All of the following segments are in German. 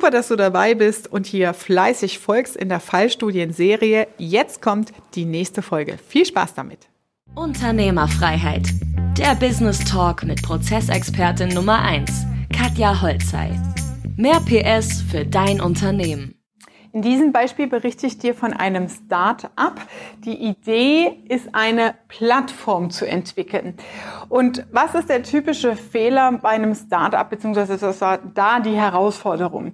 Super, dass du dabei bist und hier fleißig folgst in der Fallstudienserie. Jetzt kommt die nächste Folge. Viel Spaß damit. Unternehmerfreiheit. Der Business Talk mit Prozessexpertin Nummer 1, Katja Holzei. Mehr PS für dein Unternehmen. In diesem Beispiel berichte ich dir von einem Start-up. Die Idee ist, eine Plattform zu entwickeln. Und was ist der typische Fehler bei einem Start-up, beziehungsweise was war da die Herausforderung?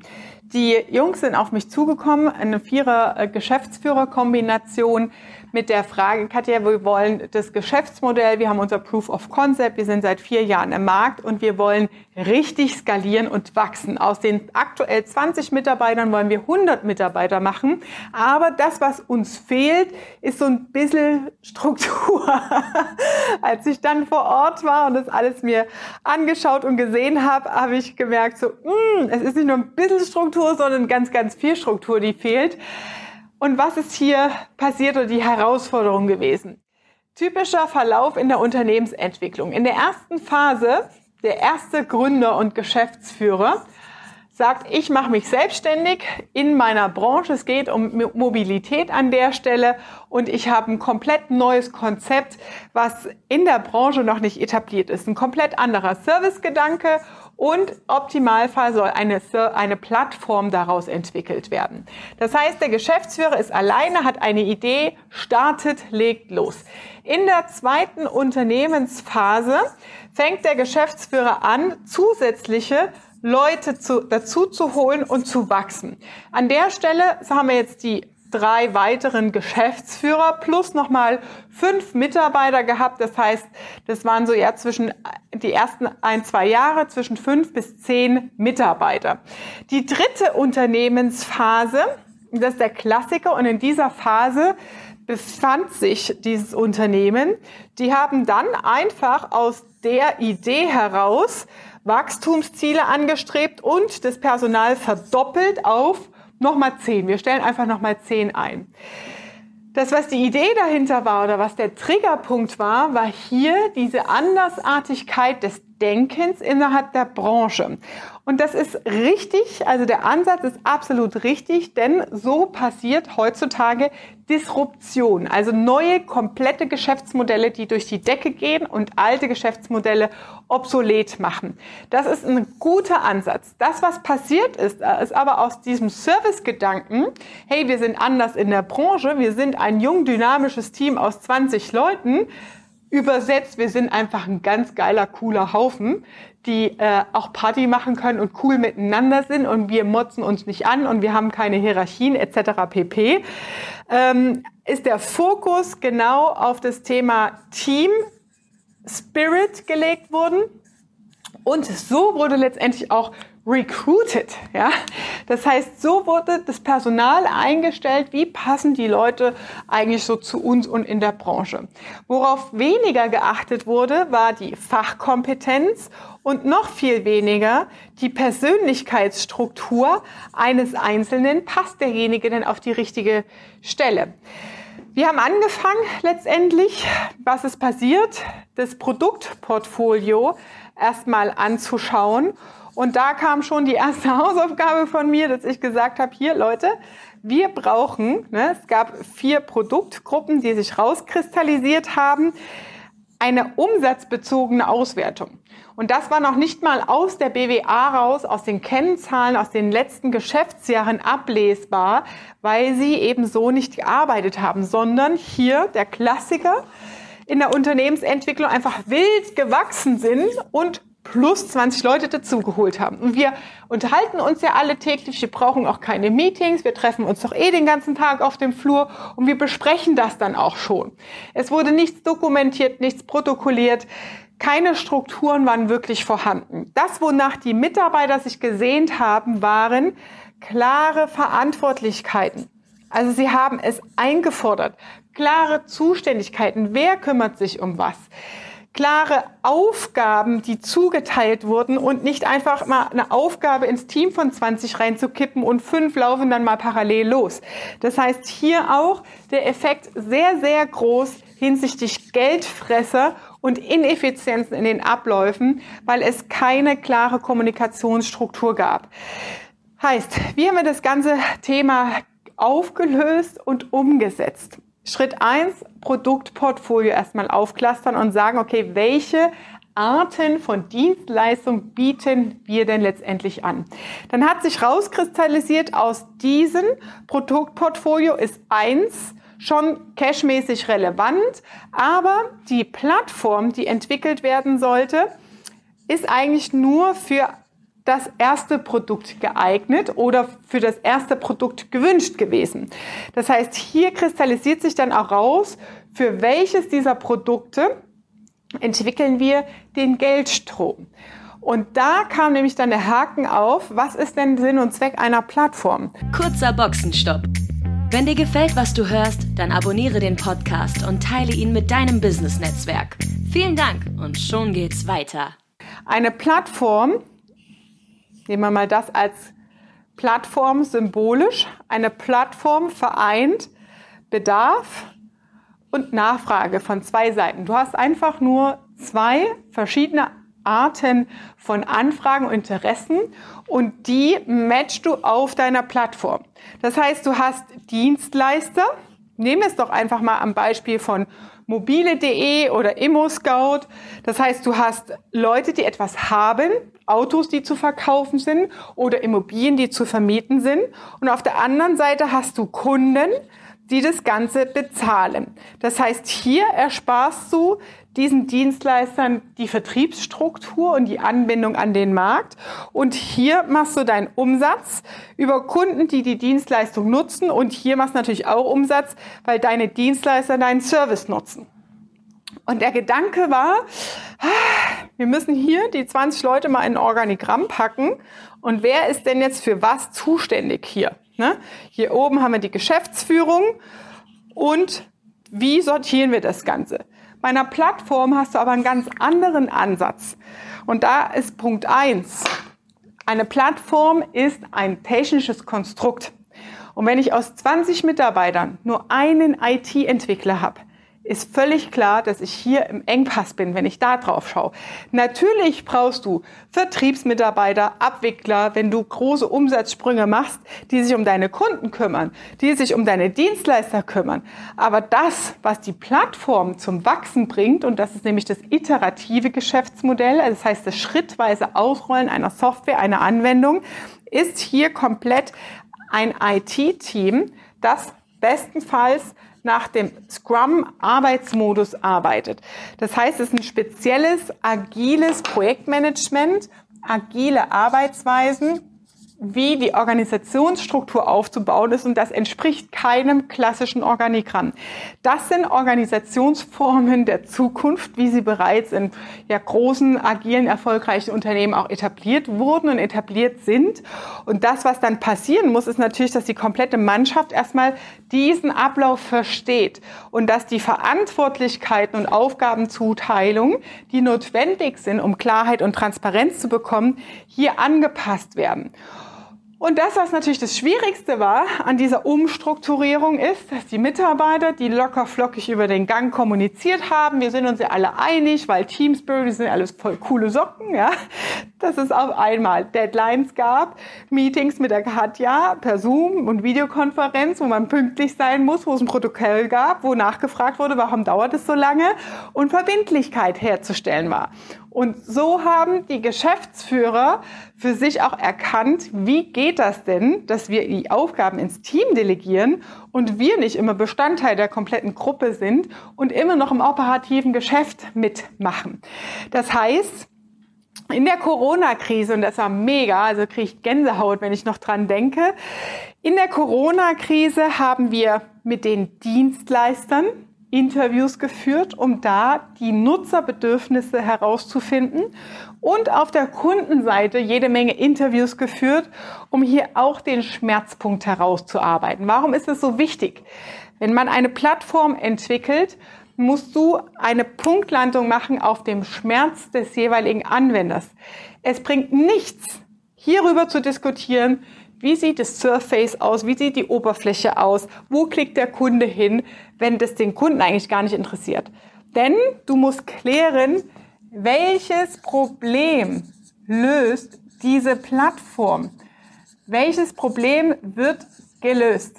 Die Jungs sind auf mich zugekommen, eine Vierer-Geschäftsführer-Kombination mit der Frage, Katja, wir wollen das Geschäftsmodell, wir haben unser Proof of Concept, wir sind seit vier Jahren im Markt und wir wollen richtig skalieren und wachsen. Aus den aktuell 20 Mitarbeitern wollen wir 100 Mitarbeiter machen. Aber das, was uns fehlt, ist so ein bisschen Struktur. Als ich dann vor Ort war und das alles mir angeschaut und gesehen habe, habe ich gemerkt, so, mh, mm, es ist nicht nur ein bisschen Struktur, sondern ganz, ganz viel Struktur, die fehlt. Und was ist hier passiert oder die Herausforderung gewesen? Typischer Verlauf in der Unternehmensentwicklung. In der ersten Phase, der erste Gründer und Geschäftsführer sagt, ich mache mich selbstständig in meiner Branche. Es geht um Mobilität an der Stelle und ich habe ein komplett neues Konzept, was in der Branche noch nicht etabliert ist. Ein komplett anderer Servicegedanke und Optimalfall soll eine, eine Plattform daraus entwickelt werden. Das heißt, der Geschäftsführer ist alleine, hat eine Idee, startet, legt los. In der zweiten Unternehmensphase fängt der Geschäftsführer an, zusätzliche Leute zu, dazu zu holen und zu wachsen. An der Stelle haben wir jetzt die drei weiteren Geschäftsführer plus nochmal fünf Mitarbeiter gehabt. Das heißt, das waren so ja zwischen die ersten ein, zwei Jahre zwischen fünf bis zehn Mitarbeiter. Die dritte Unternehmensphase, das ist der Klassiker und in dieser Phase befand sich dieses Unternehmen. Die haben dann einfach aus der Idee heraus Wachstumsziele angestrebt und das Personal verdoppelt auf nochmal zehn. Wir stellen einfach nochmal zehn ein. Das, was die Idee dahinter war oder was der Triggerpunkt war, war hier diese Andersartigkeit des Denkens innerhalb der Branche. Und das ist richtig, also der Ansatz ist absolut richtig, denn so passiert heutzutage Disruption, also neue, komplette Geschäftsmodelle, die durch die Decke gehen und alte Geschäftsmodelle obsolet machen. Das ist ein guter Ansatz. Das, was passiert ist, ist aber aus diesem Servicegedanken, hey, wir sind anders in der Branche, wir sind ein jung dynamisches Team aus 20 Leuten, Übersetzt, wir sind einfach ein ganz geiler, cooler Haufen, die äh, auch Party machen können und cool miteinander sind und wir motzen uns nicht an und wir haben keine Hierarchien etc. pp. Ähm, ist der Fokus genau auf das Thema Team Spirit gelegt worden. Und so wurde letztendlich auch recruited. Ja? Das heißt, so wurde das Personal eingestellt, wie passen die Leute eigentlich so zu uns und in der Branche. Worauf weniger geachtet wurde, war die Fachkompetenz und noch viel weniger die Persönlichkeitsstruktur eines Einzelnen. Passt derjenige denn auf die richtige Stelle? Wir haben angefangen letztendlich, was ist passiert, das Produktportfolio erstmal anzuschauen und da kam schon die erste Hausaufgabe von mir, dass ich gesagt habe, hier Leute, wir brauchen, ne, es gab vier Produktgruppen, die sich rauskristallisiert haben, eine umsatzbezogene Auswertung. Und das war noch nicht mal aus der BWA raus, aus den Kennzahlen, aus den letzten Geschäftsjahren ablesbar, weil sie eben so nicht gearbeitet haben, sondern hier der Klassiker in der Unternehmensentwicklung einfach wild gewachsen sind und plus 20 Leute dazugeholt haben. Und wir unterhalten uns ja alle täglich, wir brauchen auch keine Meetings, wir treffen uns doch eh den ganzen Tag auf dem Flur und wir besprechen das dann auch schon. Es wurde nichts dokumentiert, nichts protokolliert, keine Strukturen waren wirklich vorhanden. Das, wonach die Mitarbeiter sich gesehnt haben, waren klare Verantwortlichkeiten. Also sie haben es eingefordert. Klare Zuständigkeiten. Wer kümmert sich um was? Klare Aufgaben, die zugeteilt wurden und nicht einfach mal eine Aufgabe ins Team von 20 reinzukippen und fünf laufen dann mal parallel los. Das heißt hier auch der Effekt sehr, sehr groß hinsichtlich Geldfresser und Ineffizienzen in den Abläufen, weil es keine klare Kommunikationsstruktur gab. Heißt, wie haben wir das ganze Thema aufgelöst und umgesetzt? Schritt eins: Produktportfolio erstmal aufklustern und sagen, okay, welche Arten von Dienstleistung bieten wir denn letztendlich an? Dann hat sich rauskristallisiert, aus diesem Produktportfolio ist eins schon cashmäßig relevant, aber die Plattform, die entwickelt werden sollte, ist eigentlich nur für das erste Produkt geeignet oder für das erste Produkt gewünscht gewesen. Das heißt, hier kristallisiert sich dann auch raus, für welches dieser Produkte entwickeln wir den Geldstrom. Und da kam nämlich dann der Haken auf, was ist denn Sinn und Zweck einer Plattform? Kurzer Boxenstopp. Wenn dir gefällt, was du hörst, dann abonniere den Podcast und teile ihn mit deinem Business-Netzwerk. Vielen Dank und schon geht's weiter. Eine Plattform, nehmen wir mal das als Plattform symbolisch, eine Plattform vereint Bedarf, und Nachfrage von zwei Seiten. Du hast einfach nur zwei verschiedene Arten von Anfragen und Interessen und die matchst du auf deiner Plattform. Das heißt, du hast Dienstleister. Nehmen wir es doch einfach mal am Beispiel von mobile.de oder ImmoScout. Das heißt, du hast Leute, die etwas haben, Autos, die zu verkaufen sind oder Immobilien, die zu vermieten sind. Und auf der anderen Seite hast du Kunden, die das Ganze bezahlen. Das heißt, hier ersparst du diesen Dienstleistern die Vertriebsstruktur und die Anbindung an den Markt. Und hier machst du deinen Umsatz über Kunden, die die Dienstleistung nutzen. Und hier machst du natürlich auch Umsatz, weil deine Dienstleister deinen Service nutzen. Und der Gedanke war, wir müssen hier die 20 Leute mal in ein Organigramm packen. Und wer ist denn jetzt für was zuständig hier? Ne? Hier oben haben wir die Geschäftsführung und wie sortieren wir das Ganze? Bei einer Plattform hast du aber einen ganz anderen Ansatz. Und da ist Punkt eins: Eine Plattform ist ein technisches Konstrukt. Und wenn ich aus 20 Mitarbeitern nur einen IT-Entwickler habe, ist völlig klar, dass ich hier im Engpass bin, wenn ich da drauf schaue. Natürlich brauchst du Vertriebsmitarbeiter, Abwickler, wenn du große Umsatzsprünge machst, die sich um deine Kunden kümmern, die sich um deine Dienstleister kümmern. Aber das, was die Plattform zum Wachsen bringt, und das ist nämlich das iterative Geschäftsmodell, also das heißt das schrittweise Ausrollen einer Software, einer Anwendung, ist hier komplett ein IT-Team, das bestenfalls nach dem Scrum-Arbeitsmodus arbeitet. Das heißt, es ist ein spezielles, agiles Projektmanagement, agile Arbeitsweisen, wie die Organisationsstruktur aufzubauen ist und das entspricht keinem klassischen Organigramm. Das sind Organisationsformen der Zukunft, wie sie bereits in ja, großen, agilen, erfolgreichen Unternehmen auch etabliert wurden und etabliert sind. Und das, was dann passieren muss, ist natürlich, dass die komplette Mannschaft erstmal diesen Ablauf versteht und dass die Verantwortlichkeiten und Aufgabenzuteilung, die notwendig sind, um Klarheit und Transparenz zu bekommen, hier angepasst werden. Und das, was natürlich das Schwierigste war an dieser Umstrukturierung, ist, dass die Mitarbeiter, die locker flockig über den Gang kommuniziert haben, wir sind uns ja alle einig, weil Teamspirit sind alles voll coole Socken, ja, dass es auf einmal Deadlines gab, Meetings mit der Katja per Zoom und Videokonferenz, wo man pünktlich sein muss, wo es ein Protokoll gab, wo nachgefragt wurde, warum dauert es so lange und Verbindlichkeit herzustellen war. Und so haben die Geschäftsführer für sich auch erkannt, wie geht das denn, dass wir die Aufgaben ins Team delegieren und wir nicht immer Bestandteil der kompletten Gruppe sind und immer noch im operativen Geschäft mitmachen. Das heißt, in der Corona-Krise, und das war mega, also kriege ich Gänsehaut, wenn ich noch dran denke, in der Corona-Krise haben wir mit den Dienstleistern, Interviews geführt, um da die Nutzerbedürfnisse herauszufinden und auf der Kundenseite jede Menge Interviews geführt, um hier auch den Schmerzpunkt herauszuarbeiten. Warum ist es so wichtig? Wenn man eine Plattform entwickelt, musst du eine Punktlandung machen auf dem Schmerz des jeweiligen Anwenders. Es bringt nichts, hierüber zu diskutieren, wie sieht das Surface aus? Wie sieht die Oberfläche aus? Wo klickt der Kunde hin, wenn das den Kunden eigentlich gar nicht interessiert? Denn du musst klären, welches Problem löst diese Plattform? welches Problem wird gelöst?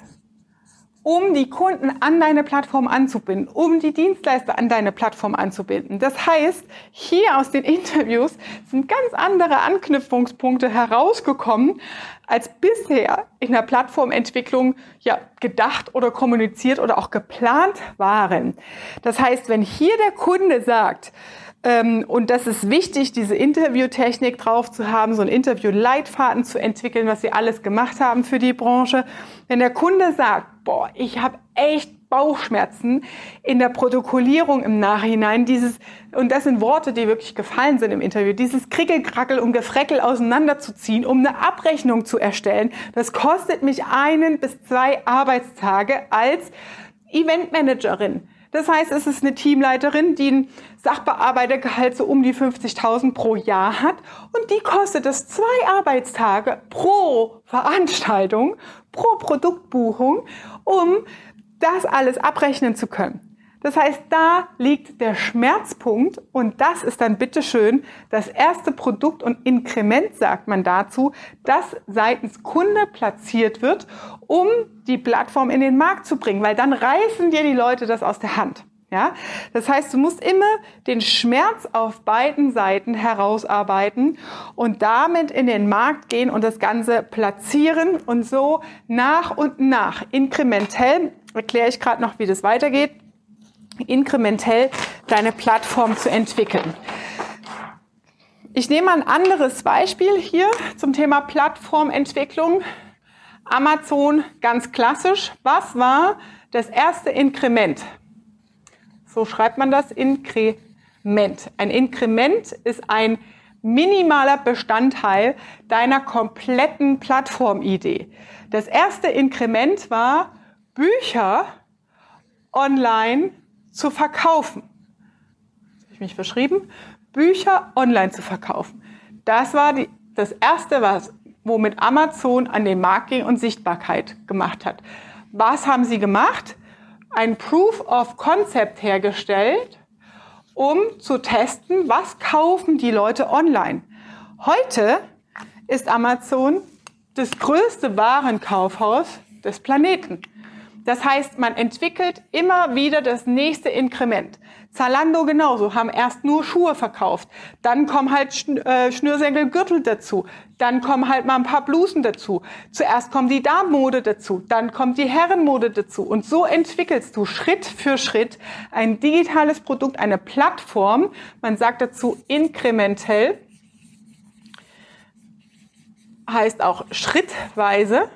Um die Kunden an deine Plattform anzubinden, um die Dienstleister an deine Plattform anzubinden. Das heißt, hier aus den Interviews sind ganz andere Anknüpfungspunkte herausgekommen, als bisher in der Plattformentwicklung ja gedacht oder kommuniziert oder auch geplant waren. Das heißt, wenn hier der Kunde sagt, ähm, und das ist wichtig, diese Interviewtechnik drauf zu haben, so ein Interviewleitfaden zu entwickeln, was sie alles gemacht haben für die Branche. Wenn der Kunde sagt, boah, ich habe echt Bauchschmerzen in der Protokollierung im Nachhinein, dieses, und das sind Worte, die wirklich gefallen sind im Interview, dieses Krickelkrackel und Gefreckel auseinanderzuziehen, um eine Abrechnung zu erstellen, das kostet mich einen bis zwei Arbeitstage als Eventmanagerin. Das heißt, es ist eine Teamleiterin, die ein Sachbearbeitergehalt so um die 50.000 pro Jahr hat und die kostet es zwei Arbeitstage pro Veranstaltung, pro Produktbuchung, um das alles abrechnen zu können. Das heißt, da liegt der Schmerzpunkt und das ist dann bitteschön das erste Produkt und Inkrement, sagt man dazu, das seitens Kunde platziert wird, um die Plattform in den Markt zu bringen, weil dann reißen dir die Leute das aus der Hand. Ja, das heißt, du musst immer den Schmerz auf beiden Seiten herausarbeiten und damit in den Markt gehen und das Ganze platzieren und so nach und nach inkrementell erkläre ich gerade noch, wie das weitergeht inkrementell deine Plattform zu entwickeln. Ich nehme ein anderes Beispiel hier zum Thema Plattformentwicklung. Amazon ganz klassisch. Was war das erste Inkrement? So schreibt man das Inkrement. Ein Inkrement ist ein minimaler Bestandteil deiner kompletten Plattformidee. Das erste Inkrement war Bücher online zu verkaufen. Habe ich mich verschrieben? Bücher online zu verkaufen. Das war die, das erste, was, womit Amazon an den Markt ging und Sichtbarkeit gemacht hat. Was haben sie gemacht? Ein Proof of Concept hergestellt, um zu testen, was kaufen die Leute online. Heute ist Amazon das größte Warenkaufhaus des Planeten. Das heißt, man entwickelt immer wieder das nächste Inkrement. Zalando genauso, haben erst nur Schuhe verkauft. Dann kommen halt äh, Schnürsenkel, Gürtel dazu. Dann kommen halt mal ein paar Blusen dazu. Zuerst kommt die Damenmode dazu. Dann kommt die Herrenmode dazu. Und so entwickelst du Schritt für Schritt ein digitales Produkt, eine Plattform. Man sagt dazu inkrementell. Heißt auch schrittweise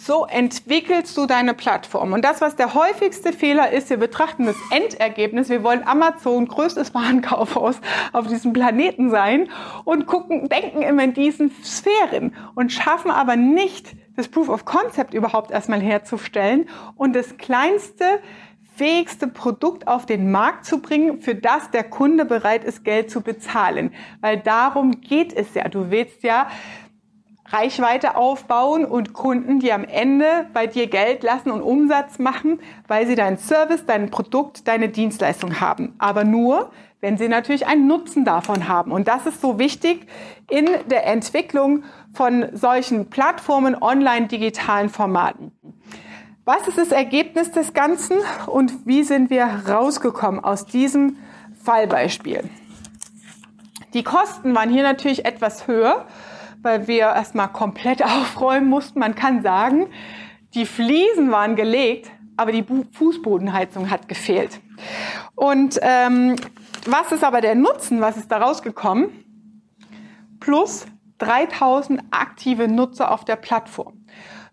so entwickelst du deine Plattform. Und das, was der häufigste Fehler ist, wir betrachten das Endergebnis. Wir wollen Amazon, größtes Warenkaufhaus auf diesem Planeten sein und gucken, denken immer in diesen Sphären und schaffen aber nicht, das Proof of Concept überhaupt erstmal herzustellen und das kleinste, fähigste Produkt auf den Markt zu bringen, für das der Kunde bereit ist, Geld zu bezahlen. Weil darum geht es ja. Du willst ja Reichweite aufbauen und Kunden, die am Ende bei dir Geld lassen und Umsatz machen, weil sie deinen Service, dein Produkt, deine Dienstleistung haben. Aber nur, wenn sie natürlich einen Nutzen davon haben. Und das ist so wichtig in der Entwicklung von solchen Plattformen, online digitalen Formaten. Was ist das Ergebnis des Ganzen und wie sind wir rausgekommen aus diesem Fallbeispiel? Die Kosten waren hier natürlich etwas höher weil wir erstmal komplett aufräumen mussten. Man kann sagen, die Fliesen waren gelegt, aber die Fußbodenheizung hat gefehlt. Und ähm, was ist aber der Nutzen? Was ist da rausgekommen? Plus 3000 aktive Nutzer auf der Plattform.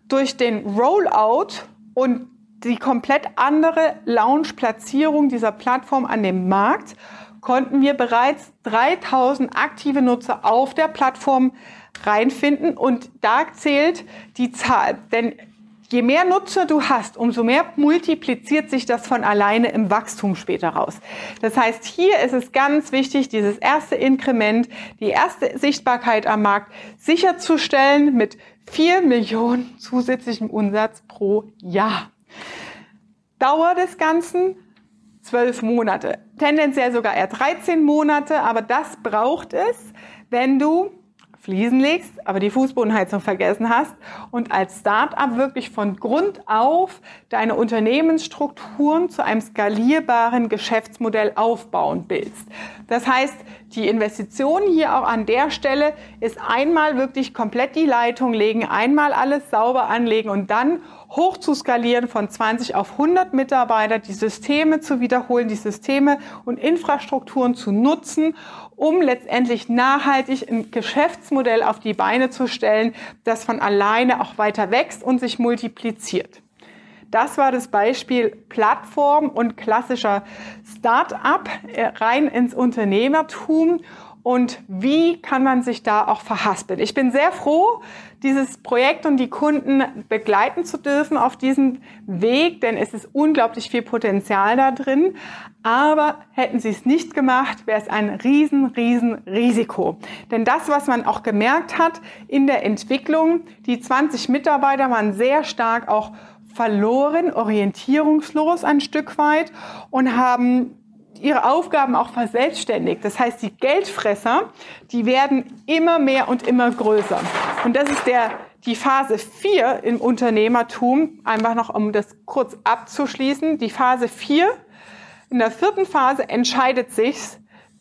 Durch den Rollout und die komplett andere Launch-Platzierung dieser Plattform an dem Markt konnten wir bereits 3000 aktive Nutzer auf der Plattform reinfinden und da zählt die Zahl. Denn je mehr Nutzer du hast, umso mehr multipliziert sich das von alleine im Wachstum später raus. Das heißt, hier ist es ganz wichtig, dieses erste Inkrement, die erste Sichtbarkeit am Markt sicherzustellen mit vier Millionen zusätzlichem Umsatz pro Jahr. Dauer des Ganzen zwölf Monate. Tendenziell sogar eher 13 Monate, aber das braucht es, wenn du Fliesen legst, aber die Fußbodenheizung vergessen hast und als Start-up wirklich von Grund auf deine Unternehmensstrukturen zu einem skalierbaren Geschäftsmodell aufbauen willst. Das heißt, die Investition hier auch an der Stelle ist einmal wirklich komplett die Leitung legen, einmal alles sauber anlegen und dann hoch zu skalieren von 20 auf 100 Mitarbeiter, die Systeme zu wiederholen, die Systeme und Infrastrukturen zu nutzen, um letztendlich nachhaltig ein Geschäftsmodell auf die Beine zu stellen, das von alleine auch weiter wächst und sich multipliziert. Das war das Beispiel Plattform und klassischer Start-up äh, rein ins Unternehmertum und wie kann man sich da auch verhaspeln. Ich bin sehr froh, dieses Projekt und die Kunden begleiten zu dürfen auf diesem Weg, denn es ist unglaublich viel Potenzial da drin. Aber hätten sie es nicht gemacht, wäre es ein riesen, riesen Risiko. Denn das, was man auch gemerkt hat in der Entwicklung, die 20 Mitarbeiter waren sehr stark auch verloren, orientierungslos ein Stück weit und haben ihre Aufgaben auch verselbstständigt. Das heißt, die Geldfresser, die werden immer mehr und immer größer. Und das ist der, die Phase 4 im Unternehmertum, einfach noch um das kurz abzuschließen. Die Phase 4, in der vierten Phase entscheidet sich,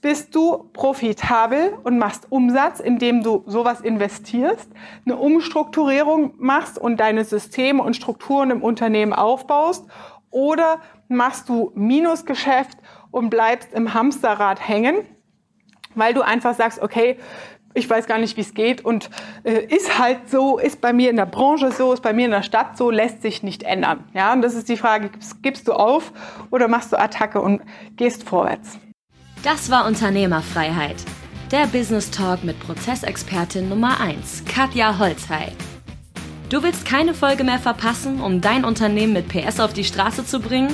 bist du profitabel und machst Umsatz, indem du sowas investierst, eine Umstrukturierung machst und deine Systeme und Strukturen im Unternehmen aufbaust oder machst du Minusgeschäft und bleibst im Hamsterrad hängen, weil du einfach sagst, okay, ich weiß gar nicht, wie es geht und äh, ist halt so, ist bei mir in der Branche so, ist bei mir in der Stadt so, lässt sich nicht ändern. Ja, und das ist die Frage, gibst, gibst du auf oder machst du Attacke und gehst vorwärts? Das war Unternehmerfreiheit. Der Business Talk mit Prozessexpertin Nummer 1, Katja Holzhey. Du willst keine Folge mehr verpassen, um dein Unternehmen mit PS auf die Straße zu bringen?